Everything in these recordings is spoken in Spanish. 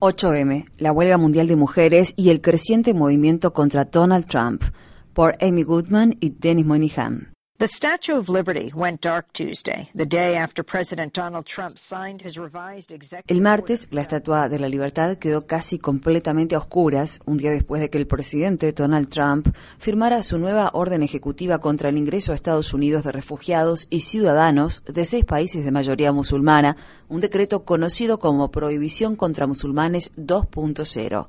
8M, la huelga mundial de mujeres y el creciente movimiento contra Donald Trump, por Amy Goodman y Dennis Moynihan. The Statue of Liberty went dark Tuesday, the day after President Donald Trump signed his revised executive El martes, la Estatua de la Libertad quedó casi completamente a oscuras, un día después de que el presidente Donald Trump firmara su nueva orden ejecutiva contra el ingreso a Estados Unidos de refugiados y ciudadanos de seis países de mayoría musulmana, un decreto conocido como Prohibición contra Musulmanes 2.0.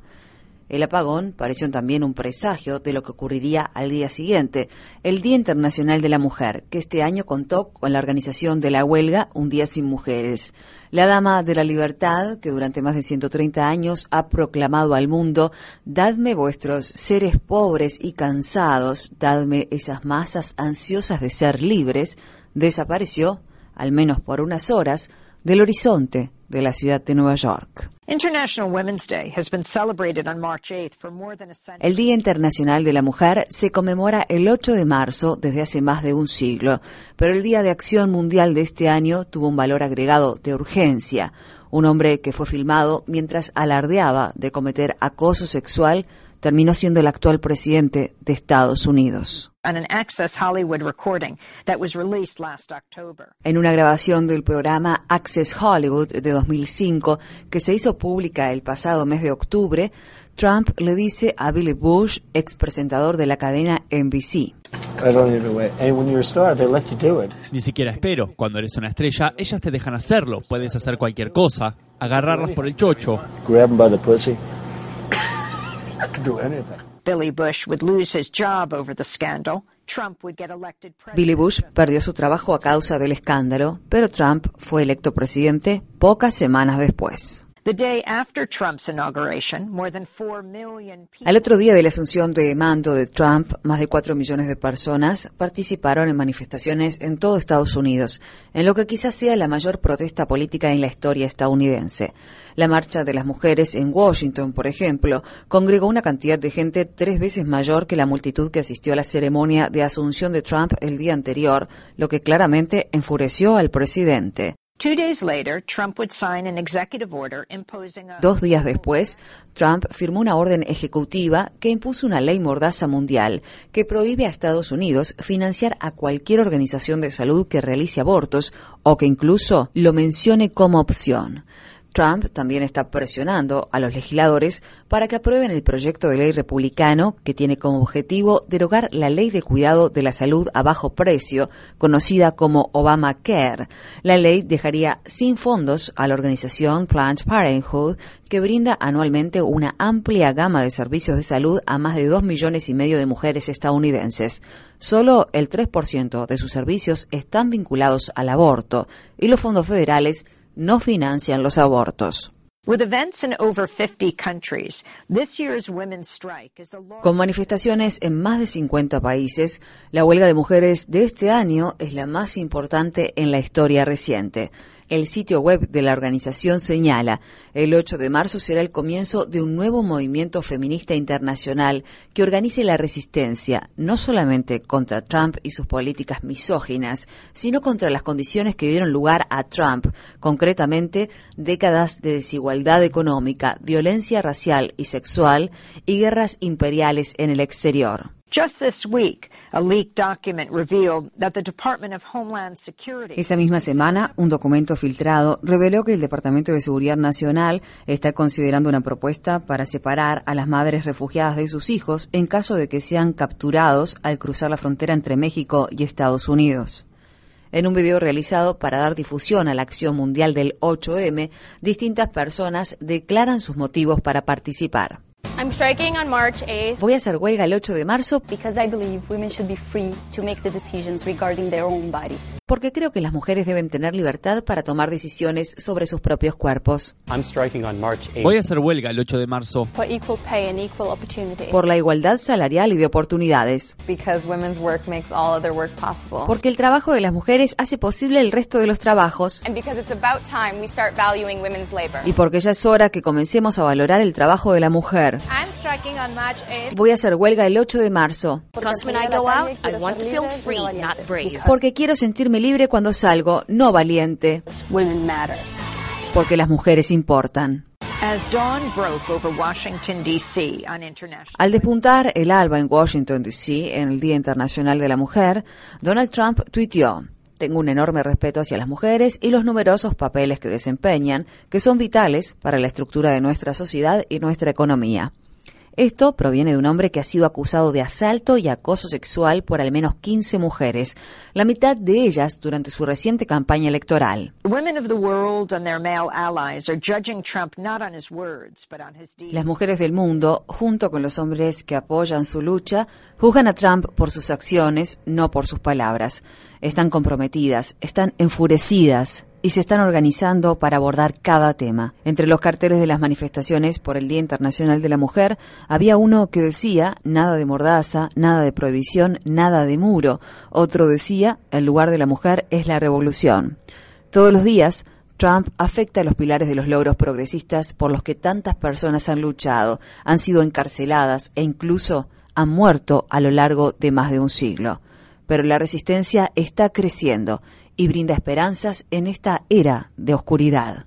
El apagón pareció también un presagio de lo que ocurriría al día siguiente, el Día Internacional de la Mujer, que este año contó con la organización de la huelga Un Día Sin Mujeres. La Dama de la Libertad, que durante más de 130 años ha proclamado al mundo, Dadme vuestros seres pobres y cansados, dadme esas masas ansiosas de ser libres, desapareció, al menos por unas horas, del horizonte de la ciudad de Nueva York. El Día Internacional de la Mujer se conmemora el 8 de marzo desde hace más de un siglo, pero el Día de Acción Mundial de este año tuvo un valor agregado de urgencia. Un hombre que fue filmado mientras alardeaba de cometer acoso sexual terminó siendo el actual presidente de Estados Unidos. En una grabación del programa Access Hollywood de 2005, que se hizo pública el pasado mes de octubre, Trump le dice a Billy Bush, ex presentador de la cadena NBC. Ni siquiera espero. Cuando eres una estrella, ellas te dejan hacerlo. Puedes hacer cualquier cosa. Agarrarlas por el chocho. Billy Bush would lose his job over the scandal. Trump would get elected Billy Bush perdió su trabajo a causa del escándalo, pero Trump fue electo presidente pocas semanas después. Al otro día de la asunción de mando de Trump, más de 4 millones de personas participaron en manifestaciones en todo Estados Unidos, en lo que quizás sea la mayor protesta política en la historia estadounidense. La marcha de las mujeres en Washington, por ejemplo, congregó una cantidad de gente tres veces mayor que la multitud que asistió a la ceremonia de asunción de Trump el día anterior, lo que claramente enfureció al presidente. Dos días después, Trump firmó una orden ejecutiva que impuso una ley mordaza mundial que prohíbe a Estados Unidos financiar a cualquier organización de salud que realice abortos o que incluso lo mencione como opción. Trump también está presionando a los legisladores para que aprueben el proyecto de ley republicano que tiene como objetivo derogar la ley de cuidado de la salud a bajo precio, conocida como Obamacare. La ley dejaría sin fondos a la organización Planned Parenthood, que brinda anualmente una amplia gama de servicios de salud a más de dos millones y medio de mujeres estadounidenses. Solo el 3% de sus servicios están vinculados al aborto y los fondos federales no financian los abortos. Con manifestaciones en más de 50 países, la huelga de mujeres de este año es la más importante en la historia reciente. El sitio web de la organización señala, el 8 de marzo será el comienzo de un nuevo movimiento feminista internacional que organice la resistencia no solamente contra Trump y sus políticas misóginas, sino contra las condiciones que dieron lugar a Trump, concretamente décadas de desigualdad económica, violencia racial y sexual y guerras imperiales en el exterior. Esa misma semana, un documento filtrado reveló que el Departamento de Seguridad Nacional está considerando una propuesta para separar a las madres refugiadas de sus hijos en caso de que sean capturados al cruzar la frontera entre México y Estados Unidos. En un video realizado para dar difusión a la acción mundial del 8M, distintas personas declaran sus motivos para participar. Voy a hacer huelga el 8 de marzo porque creo que las mujeres deben tener libertad para tomar decisiones sobre sus propios cuerpos. Voy a hacer huelga el 8 de marzo por la igualdad salarial y de oportunidades. Porque el trabajo de las mujeres hace posible el resto de los trabajos. Y porque ya es hora que comencemos a valorar el trabajo de la mujer. Voy a hacer huelga el 8 de marzo. Porque quiero sentirme sentirme libre cuando salgo, no valiente. Porque las mujeres importan. Al despuntar el alba en Washington, D.C., en el Día Internacional de la Mujer, Donald Trump tuiteó, tengo un enorme respeto hacia las mujeres y los numerosos papeles que desempeñan, que son vitales para la estructura de nuestra sociedad y nuestra economía. Esto proviene de un hombre que ha sido acusado de asalto y acoso sexual por al menos 15 mujeres, la mitad de ellas durante su reciente campaña electoral. Las mujeres del mundo, junto con los hombres que apoyan su lucha, juzgan a Trump por sus acciones, no por sus palabras. Están comprometidas, están enfurecidas, y se están organizando para abordar cada tema. Entre los carteles de las manifestaciones por el Día Internacional de la Mujer había uno que decía nada de mordaza, nada de prohibición, nada de muro. Otro decía el lugar de la mujer es la revolución. Todos los días Trump afecta a los pilares de los logros progresistas por los que tantas personas han luchado, han sido encarceladas e incluso han muerto a lo largo de más de un siglo. Pero la resistencia está creciendo y brinda esperanzas en esta era de oscuridad.